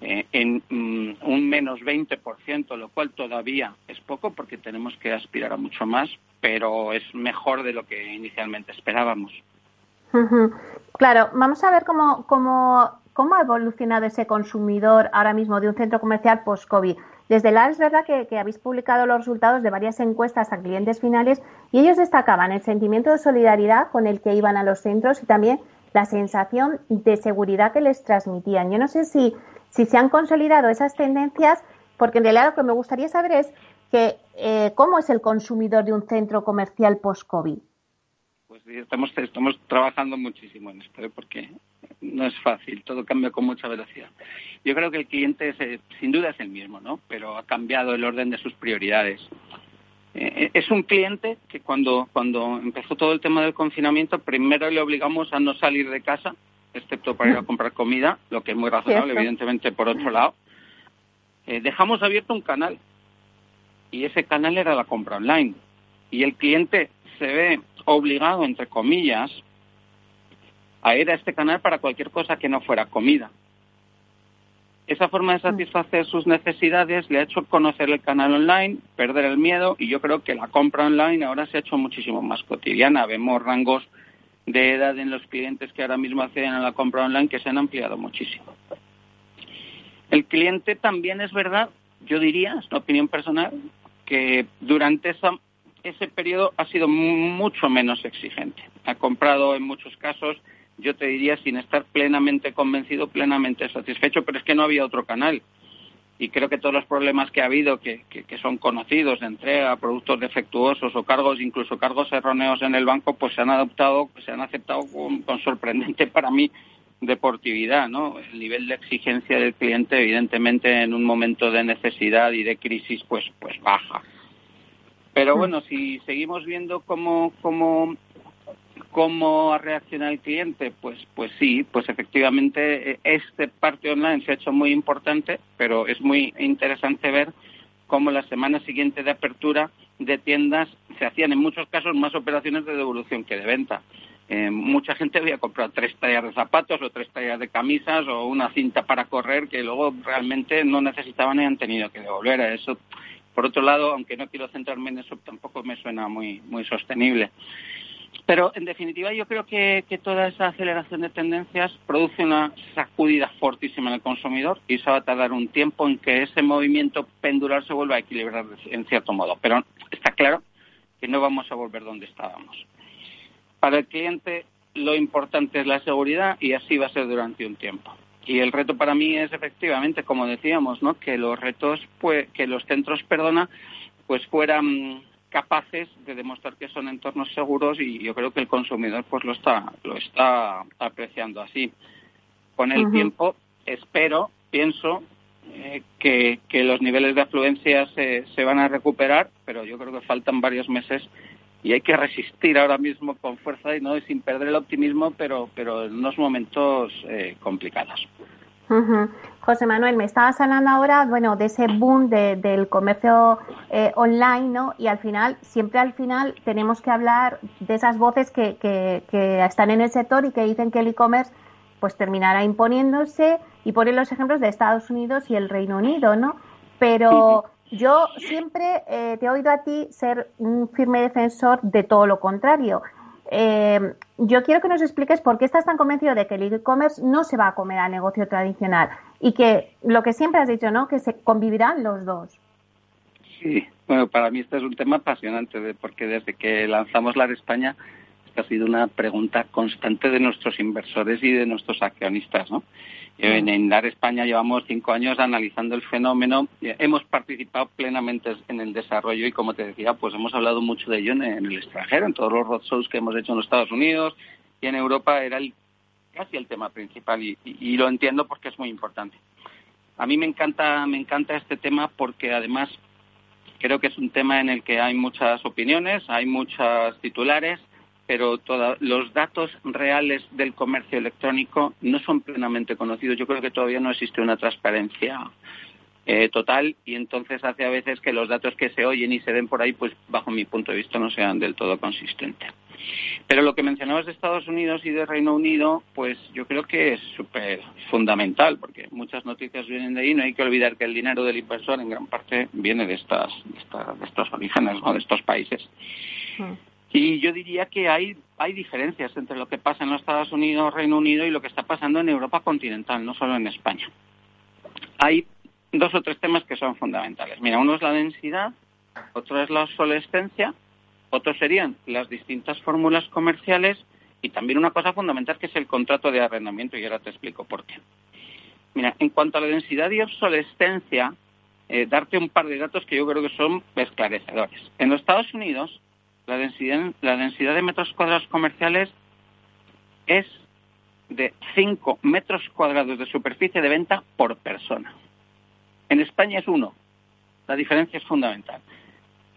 eh, en mm, un menos 20%, lo cual todavía es poco porque tenemos que aspirar a mucho más, pero es mejor de lo que inicialmente esperábamos. Claro, vamos a ver cómo, cómo ¿Cómo ha evolucionado ese consumidor ahora mismo de un centro comercial post-COVID? Desde la es verdad que, habéis publicado los resultados de varias encuestas a clientes finales y ellos destacaban el sentimiento de solidaridad con el que iban a los centros y también la sensación de seguridad que les transmitían. Yo no sé si, si se han consolidado esas tendencias, porque en realidad lo que me gustaría saber es que, eh, cómo es el consumidor de un centro comercial post-COVID. Pues estamos, estamos trabajando muchísimo en esto, ¿eh? porque no es fácil, todo cambia con mucha velocidad. Yo creo que el cliente es, sin duda es el mismo, ¿no? Pero ha cambiado el orden de sus prioridades. Eh, es un cliente que cuando, cuando empezó todo el tema del confinamiento, primero le obligamos a no salir de casa, excepto para ir a comprar comida, lo que es muy razonable, evidentemente, por otro lado. Eh, dejamos abierto un canal y ese canal era la compra online. Y el cliente se ve obligado, entre comillas, a ir a este canal para cualquier cosa que no fuera comida. Esa forma de satisfacer sus necesidades le ha hecho conocer el canal online, perder el miedo y yo creo que la compra online ahora se ha hecho muchísimo más cotidiana. Vemos rangos de edad en los clientes que ahora mismo acceden a la compra online que se han ampliado muchísimo. El cliente también es verdad, yo diría, es una opinión personal, que durante esa, ese periodo ha sido mucho menos exigente. Ha comprado en muchos casos yo te diría sin estar plenamente convencido, plenamente satisfecho, pero es que no había otro canal. Y creo que todos los problemas que ha habido, que, son conocidos, de entrega, productos defectuosos o cargos, incluso cargos erróneos en el banco, pues se han adoptado, se han aceptado con, sorprendente para mí deportividad, ¿no? El nivel de exigencia del cliente, evidentemente, en un momento de necesidad y de crisis, pues, pues baja. Pero mm. bueno, si seguimos viendo cómo, cómo ¿Cómo ha reaccionado el cliente? Pues, pues sí, pues efectivamente eh, este parte online se ha hecho muy importante, pero es muy interesante ver cómo la semana siguiente de apertura de tiendas se hacían en muchos casos más operaciones de devolución que de venta. Eh, mucha gente había comprado tres tallas de zapatos o tres tallas de camisas o una cinta para correr que luego realmente no necesitaban y han tenido que devolver. Eso, por otro lado, aunque no quiero centrarme en eso, tampoco me suena muy, sostenible. Pero, en definitiva, yo creo que, toda esa aceleración de tendencias produce una sacudida fortísima en el consumidor y eso va a tardar un tiempo en que ese movimiento pendular se vuelva a equilibrar en cierto modo. Pero está claro que no vamos a volver donde estábamos. Para el cliente lo importante es la seguridad y así va a ser durante un tiempo. Y el reto para mí es efectivamente, como decíamos, ¿no? que los retos, pues, que los centros, perdona, pues fueran capaces de demostrar que son entornos seguros y yo creo que el consumidor pues lo está lo está apreciando así con el tiempo espero pienso eh, que, que, los niveles de afluencia se, se van a recuperar pero yo creo que faltan varios meses y hay que resistir ahora mismo con fuerza y no sin perder el optimismo pero pero en unos momentos eh, complicados José Manuel, me estabas hablando ahora, bueno, de ese boom del comercio eh, online, ¿no? Y al final, siempre al final tenemos que hablar de esas voces que, que, están en el sector y que dicen que el e-commerce pues terminará imponiéndose y ponen los ejemplos de Estados Unidos y el Reino Unido, ¿no? Pero yo siempre eh, te he oído a ti ser un firme defensor de todo lo contrario. Eh, yo quiero que nos expliques por qué estás tan convencido de que el e-commerce no se va a comer al negocio tradicional y que lo que siempre has dicho, ¿no? Que se convivirán los dos. Sí, bueno, para mí este es un tema apasionante porque desde que lanzamos la de España ha sido una pregunta constante de nuestros inversores y de nuestros accionistas, ¿no? En, en España llevamos cinco años analizando el fenómeno. Hemos participado plenamente en el desarrollo y, como te decía, pues hemos hablado mucho de ello en, el extranjero, en todos los roadshows que hemos hecho en los Estados Unidos y en Europa era casi el tema principal y, y, lo entiendo porque es muy importante. A mí me encanta, me encanta este tema porque además creo que es un tema en el que hay muchas opiniones, hay muchos titulares pero los datos reales del comercio electrónico no son plenamente conocidos. Yo creo que todavía no existe una transparencia eh, total y entonces hace a veces que los datos que se oyen y se ven por ahí, pues bajo mi punto de vista no sean del todo consistentes. Pero lo que mencionabas de Estados Unidos y de Reino Unido, pues yo creo que es súper fundamental, porque muchas noticias vienen de ahí. No hay que olvidar que el dinero del inversor en gran parte viene de, estas, de, estos orígenes, ¿no? de estos países. Y yo diría que hay, hay diferencias entre lo que pasa en los Estados Unidos, Reino Unido y lo que está pasando en Europa continental, no solo en España. Hay dos o tres temas que son fundamentales. Mira, uno es la densidad, otro es la obsolescencia, otro serían las distintas fórmulas comerciales y también una cosa fundamental que es el contrato de arrendamiento y ahora te explico por qué. Mira, en cuanto a la densidad y obsolescencia, eh, darte un par de datos que yo creo que son esclarecedores. En los Estados Unidos, la densidad, de metros cuadrados comerciales es de 5 metros cuadrados de superficie de venta por persona. En España es uno. La diferencia es fundamental.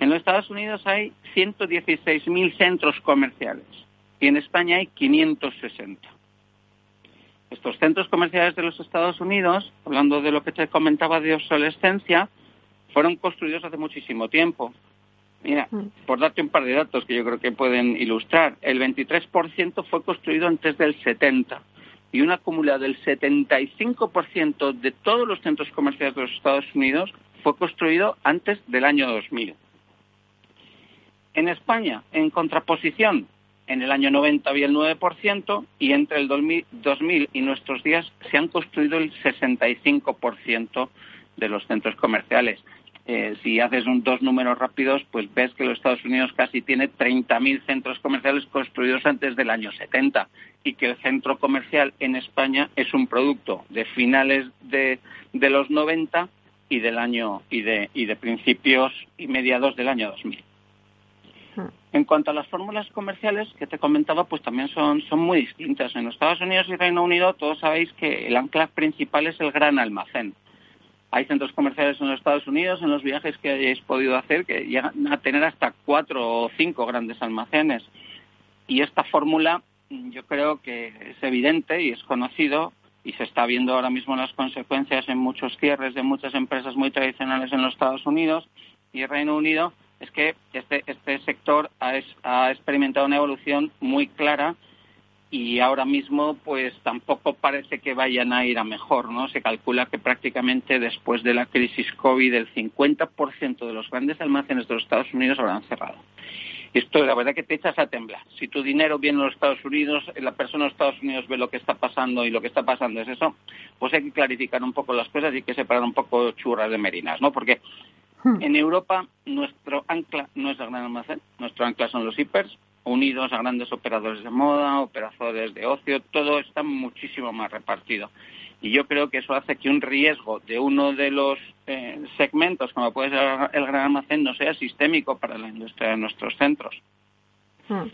En los Estados Unidos hay 116.000 centros comerciales y en España hay 560. Estos centros comerciales de los Estados Unidos, hablando de lo que te comentaba de obsolescencia, fueron construidos hace muchísimo tiempo. Mira, mm. por darte un par de datos que yo creo que pueden ilustrar, el 23% fue construido antes del 70 y un acumulado del 75% de todos los centros comerciales de los Estados Unidos fue construido antes del año 2000. En España, en contraposición, en el año 90 había el 9% y entre el 2000 y nuestros días se han construido el 65% de los centros comerciales. Eh, si haces un, dos números rápidos, pues ves que los Estados Unidos casi tiene 30.000 centros comerciales construidos antes del año 70 y que el centro comercial en España es un producto de finales de, de los 90 y del año y de, y de principios y mediados del año 2000. Hmm. En cuanto a las fórmulas comerciales que te comentaba, pues también son, son muy distintas. En los Estados Unidos y Reino Unido todos sabéis que el ancla principal es el gran almacén. Hay centros comerciales en los Estados Unidos, en los viajes que hayáis podido hacer, que llegan a tener hasta cuatro o cinco grandes almacenes. Y esta fórmula yo creo que es evidente y es conocido y se está viendo ahora mismo las consecuencias en muchos cierres de muchas empresas muy tradicionales en los Estados Unidos y Reino Unido es que este, este sector ha, ha experimentado una evolución muy clara y ahora mismo pues tampoco parece que vayan a ir a mejor, ¿no? Se calcula que prácticamente después de la crisis COVID el 50% de los grandes almacenes de los Estados Unidos habrán cerrado. Esto la verdad que te echas a temblar. Si tu dinero viene a los Estados Unidos, la persona de los Estados Unidos ve lo que está pasando y lo que está pasando es eso, pues hay que clarificar un poco las cosas y hay que separar un poco churras de merinas, ¿no? Porque hmm. en Europa nuestro ancla no es el gran almacén, nuestro ancla son los hipers, unidos a grandes operadores de moda, operadores de ocio, todo está muchísimo más repartido. Y yo creo que eso hace que un riesgo de uno de los eh, segmentos, como puede ser el gran almacén, no sea sistémico para la industria de nuestros centros. Hmm.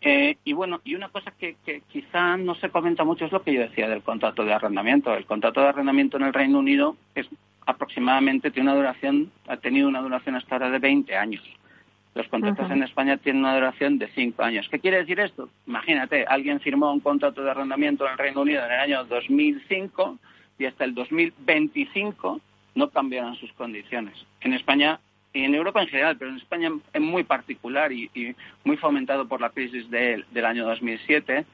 Eh, y bueno, y una cosa que, que, quizá no se comenta mucho es lo que yo decía del contrato de arrendamiento. El contrato de arrendamiento en el Reino Unido es aproximadamente tiene una duración, ha tenido una duración hasta ahora de 20 años. Los contratos en España tienen una duración de cinco años. ¿Qué quiere decir esto? Imagínate, alguien firmó un contrato de arrendamiento en el Reino Unido en el año 2005 y hasta el 2025 no cambiaron sus condiciones. En España y en Europa en general, pero en España es muy particular y, muy fomentado por la crisis del año 2007,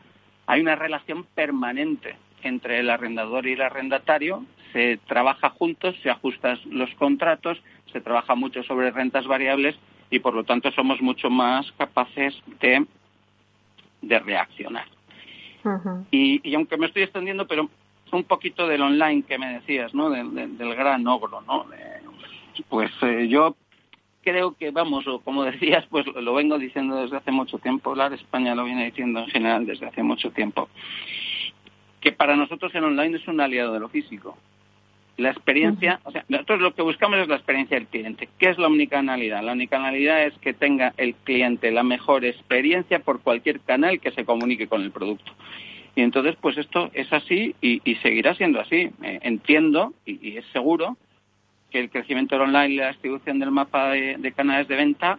hay una relación permanente entre el arrendador y el arrendatario. Se trabaja juntos, se ajustan los contratos, se trabaja mucho sobre rentas variables y por lo tanto somos mucho más capaces de, de reaccionar. y, aunque me estoy extendiendo, pero un poquito del online que me decías, ¿no? Del, gran ogro, ¿no? pues eh, yo creo que, vamos, o como decías, pues lo vengo diciendo desde hace mucho tiempo, la España lo viene diciendo en general desde hace mucho tiempo, que para nosotros el online es un aliado de lo físico. La experiencia, o sea, nosotros lo que buscamos es la experiencia del cliente. ¿Qué es la omnicanalidad? La omnicanalidad es que tenga el cliente la mejor experiencia por cualquier canal que se comunique con el producto. Y entonces, pues esto es así y, seguirá siendo así. Eh, entiendo y, es seguro que el crecimiento del online y la distribución del mapa de, canales de venta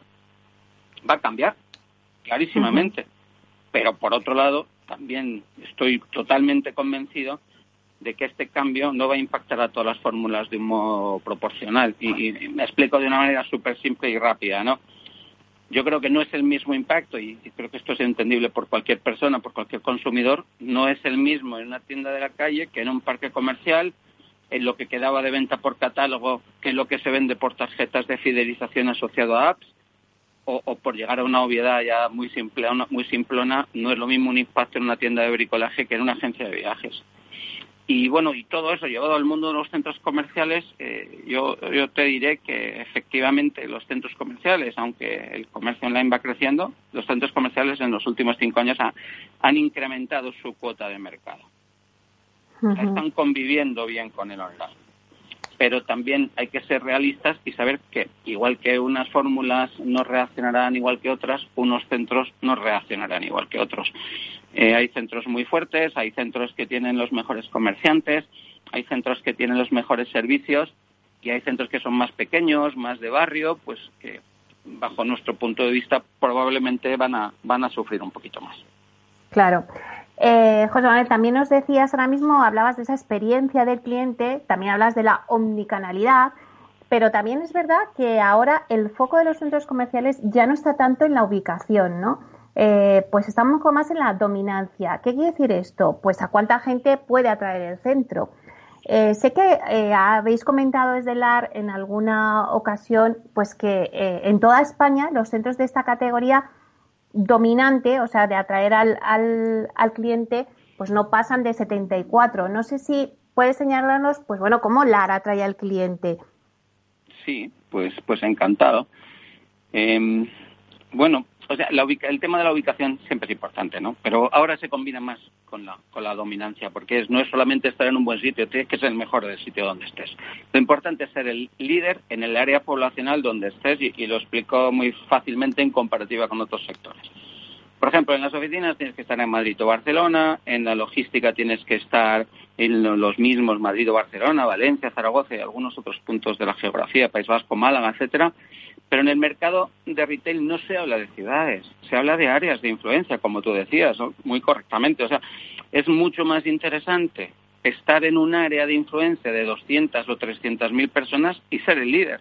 va a cambiar, clarísimamente. Pero por otro lado, también estoy totalmente convencido de que este cambio no va a impactar a todas las fórmulas de un modo proporcional. Y, me explico de una manera súper simple y rápida, ¿no? Yo creo que no es el mismo impacto, y, creo que esto es entendible por cualquier persona, por cualquier consumidor, no es el mismo en una tienda de la calle que en un parque comercial, en lo que quedaba de venta por catálogo, que en lo que se vende por tarjetas de fidelización asociado a apps, o, por llegar a una obviedad ya muy simple, muy simplona, no es lo mismo un impacto en una tienda de bricolaje que en una agencia de viajes. Y bueno, y todo eso llevado al mundo de los centros comerciales, eh, yo, yo te diré que efectivamente los centros comerciales, aunque el comercio online va creciendo, los centros comerciales en los últimos cinco años han incrementado su cuota de mercado. Están conviviendo bien con el online. pero también hay que ser realistas y saber que igual que unas fórmulas no reaccionarán igual que otras, unos centros no reaccionarán igual que otros. Eh, hay centros muy fuertes, hay centros que tienen los mejores comerciantes, hay centros que tienen los mejores servicios y hay centros que son más pequeños, más de barrio, pues que bajo nuestro punto de vista probablemente van a, van a sufrir un poquito más. Claro. Eh, José Manuel, también nos decías ahora mismo, hablabas de esa experiencia del cliente, también hablas de la omnicanalidad, pero también es verdad que ahora el foco de los centros comerciales ya no está tanto en la ubicación, ¿no? Eh, pues estamos poco más en la dominancia. ¿Qué quiere decir esto? Pues a cuánta gente puede atraer el centro. Eh, sé que eh, habéis comentado desde el AR en alguna ocasión pues que en toda España los centros de esta categoría dominante, o sea, de atraer al, al, cliente, pues no pasan de 74. No sé si puedes señalarnos, pues bueno, cómo LAR atrae al cliente. Sí, pues, pues encantado. Em, bueno, o sea, el tema de la ubicación siempre es importante, ¿no? Pero ahora se combina más con la, con la dominancia, porque no es solamente estar en un buen sitio, tienes que ser el mejor del sitio donde estés. Lo importante es ser el líder en el área poblacional donde estés y, lo explico muy fácilmente en comparativa con otros sectores. Por ejemplo, en las oficinas tienes que estar en Madrid o Barcelona, en la logística tienes que estar en los mismos Madrid o Barcelona, Valencia, Zaragoza y algunos otros puntos de la geografía, País Vasco, Málaga, etcétera. Pero en el mercado de retail no se habla de ciudades, se habla de áreas de influencia, como tú decías, muy correctamente. O sea, es mucho más interesante estar en un área de influencia de 200 o 300 mil personas y ser el líder.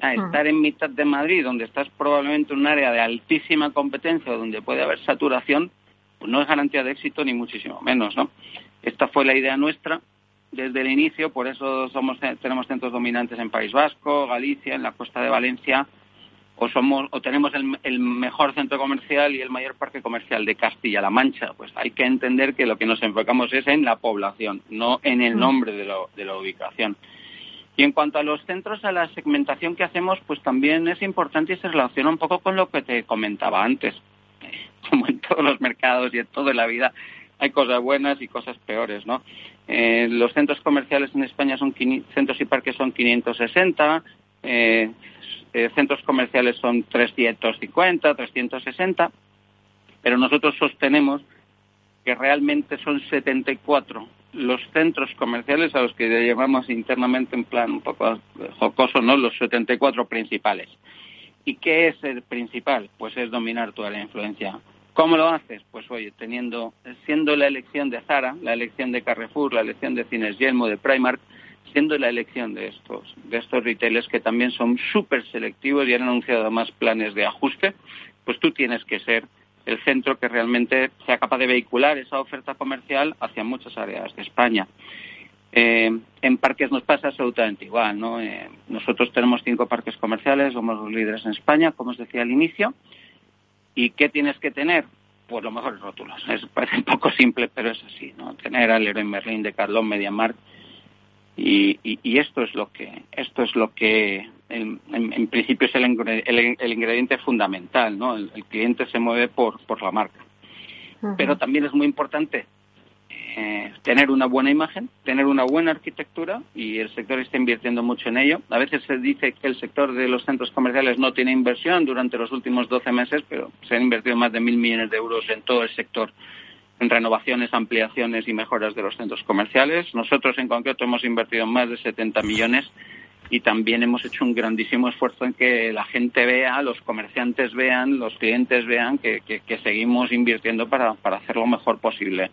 A estar en mitad de Madrid, donde estás probablemente en un área de altísima competencia, donde puede haber saturación, pues no es garantía de éxito ni muchísimo menos, ¿no? Esta fue la idea nuestra desde el inicio, por eso somos, tenemos centros dominantes en País Vasco, Galicia, en la costa de Valencia, o somos o tenemos el, mejor centro comercial y el mayor parque comercial de Castilla-La Mancha. Pues hay que entender que lo que nos enfocamos es en la población, no en el nombre de, de la ubicación. Y en cuanto a los centros, a la segmentación que hacemos, pues también es importante y se relaciona un poco con lo que te comentaba antes. Como en todos los mercados y en toda la vida, hay cosas buenas y cosas peores, ¿no? Eh, los centros comerciales en España son centros y parques son 560, eh, eh, centros comerciales son 350, 360, pero nosotros sostenemos que realmente son 74 los centros comerciales a los que llamamos internamente en plan un poco jocoso, ¿no? Los 74 principales. ¿Y qué es el principal? Pues es dominar toda la influencia. ¿Cómo lo haces? Pues oye, teniendo, siendo la elección de Zara, la elección de Carrefour, la elección de Cines Yelmo, de Primark, siendo la elección de estos, de estos retailers que también son súper selectivos y han anunciado más planes de ajuste, pues tú tienes que ser el centro que realmente sea capaz de vehicular esa oferta comercial hacia muchas áreas de España. Eh, en parques nos pasa absolutamente igual, ¿no? Eh, nosotros tenemos cinco parques comerciales, somos los líderes en España, como os decía al inicio. ¿Y qué tienes que tener? Pues los mejores rótulos. Es, parece un poco simple, pero es así, ¿no? Tener al Leroy Merlin, de Carlón, MediaMarkt, y, esto es lo que esto es lo que en, principio es el, ingrediente fundamental no el, cliente se mueve por por la marca. Pero también es muy importante eh, tener una buena imagen tener una buena arquitectura y el sector está invirtiendo mucho en ello. A veces se dice que el sector de los centros comerciales no tiene inversión durante los últimos 12 meses pero se han invertido más de mil millones de euros en todo el sector renovaciones, ampliaciones y mejoras de los centros comerciales. Nosotros en concreto hemos invertido más de 70 millones y también hemos hecho un grandísimo esfuerzo en que la gente vea, los comerciantes vean, los clientes vean que, seguimos invirtiendo para, hacer lo mejor posible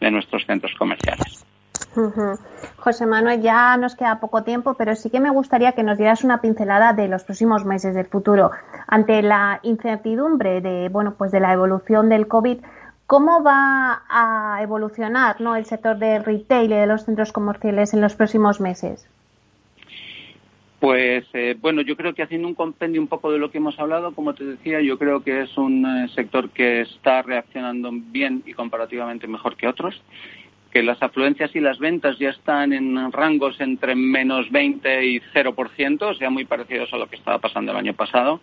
de nuestros centros comerciales. José Manuel, ya nos queda poco tiempo, pero sí que me gustaría que nos dieras una pincelada de los próximos meses del futuro. Ante la incertidumbre de, bueno, pues de la evolución del COVID, ¿Cómo va a evolucionar ¿no? el sector del retail y de los centros comerciales en los próximos meses? Pues eh, bueno, yo creo que haciendo un compendio un poco de lo que hemos hablado, como te decía, yo creo que es un eh, sector que está reaccionando bien y comparativamente mejor que otros, que las afluencias y las ventas ya están en rangos entre menos 20 y 0%, o sea, muy parecidos a lo que estaba pasando el año pasado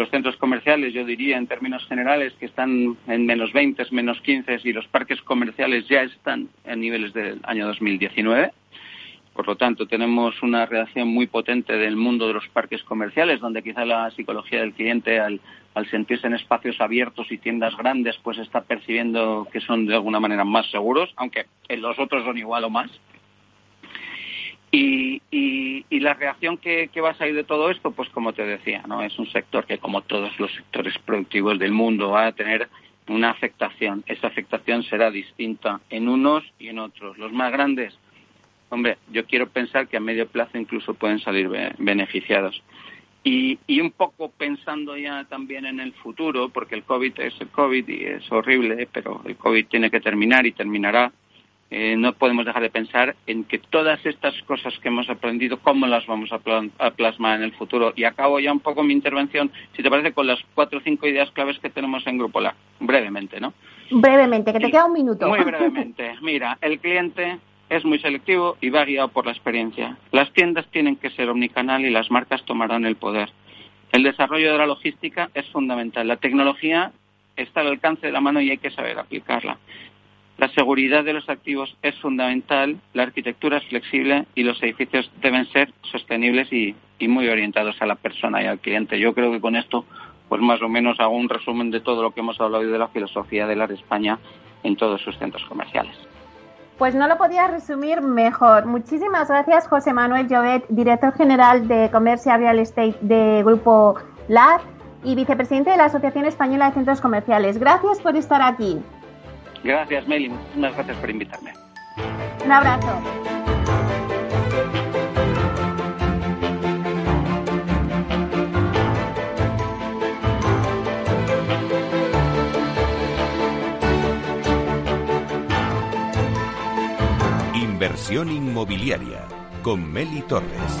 los centros comerciales, yo diría en términos generales, que están en menos 20, menos 15 y los parques comerciales ya están en niveles del año 2019. Por lo tanto, tenemos una reacción muy potente del mundo de los parques comerciales, donde quizá la psicología del cliente, al, sentirse en espacios abiertos y tiendas grandes, pues está percibiendo que son de alguna manera más seguros, aunque los otros son igual o más. Y, la reacción que, va a salir de todo esto, pues como te decía, no es un sector que, como todos los sectores productivos del mundo, va a tener una afectación. Esa afectación será distinta en unos y en otros. Los más grandes hombre, yo quiero pensar que a medio plazo incluso pueden salir beneficiados. Y, un poco pensando ya también en el futuro, porque el COVID es el COVID y es horrible, pero el COVID tiene que terminar y terminará. Eh, no podemos dejar de pensar en que todas estas cosas que hemos aprendido, cómo las vamos a, plasmar en el futuro. Y acabo ya un poco mi intervención, si te parece, con las cuatro o cinco ideas claves que tenemos en Grupo LA, brevemente, ¿no? Brevemente, que te queda un minuto. Muy brevemente. Mira, el cliente es muy selectivo y va guiado por la experiencia. Las tiendas tienen que ser omnicanal y las marcas tomarán el poder. El desarrollo de la logística es fundamental. La tecnología está al alcance de la mano y hay que saber aplicarla. La seguridad de los activos es fundamental, la arquitectura es flexible y los edificios deben ser sostenibles y, muy orientados a la persona y al cliente. Yo creo que con esto, pues más o menos hago un resumen de todo lo que hemos hablado hoy de la filosofía de la de España en todos sus centros comerciales. Pues no lo podía resumir mejor. Muchísimas gracias, José Manuel Llobet, director general de Comercial Real Estate de Grupo LAR y vicepresidente de la Asociación Española de Centros Comerciales. Gracias por estar aquí. Gracias, Meli. Muchas gracias por invitarme. Un abrazo. Inversión inmobiliaria con Meli Torres.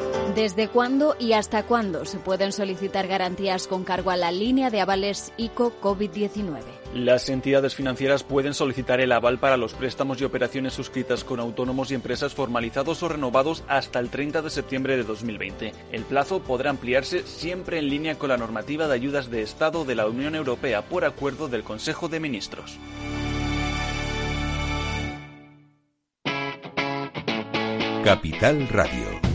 ¿Desde cuándo y hasta cuándo se pueden solicitar garantías con cargo a la línea de avales ICO COVID-19? Las entidades financieras pueden solicitar el aval para los préstamos y operaciones suscritas con autónomos y empresas formalizados o renovados hasta el 30 de septiembre de 2020. El plazo podrá ampliarse siempre en línea con la normativa de ayudas de Estado de la Unión Europea por acuerdo del Consejo de Ministros. Capital Radio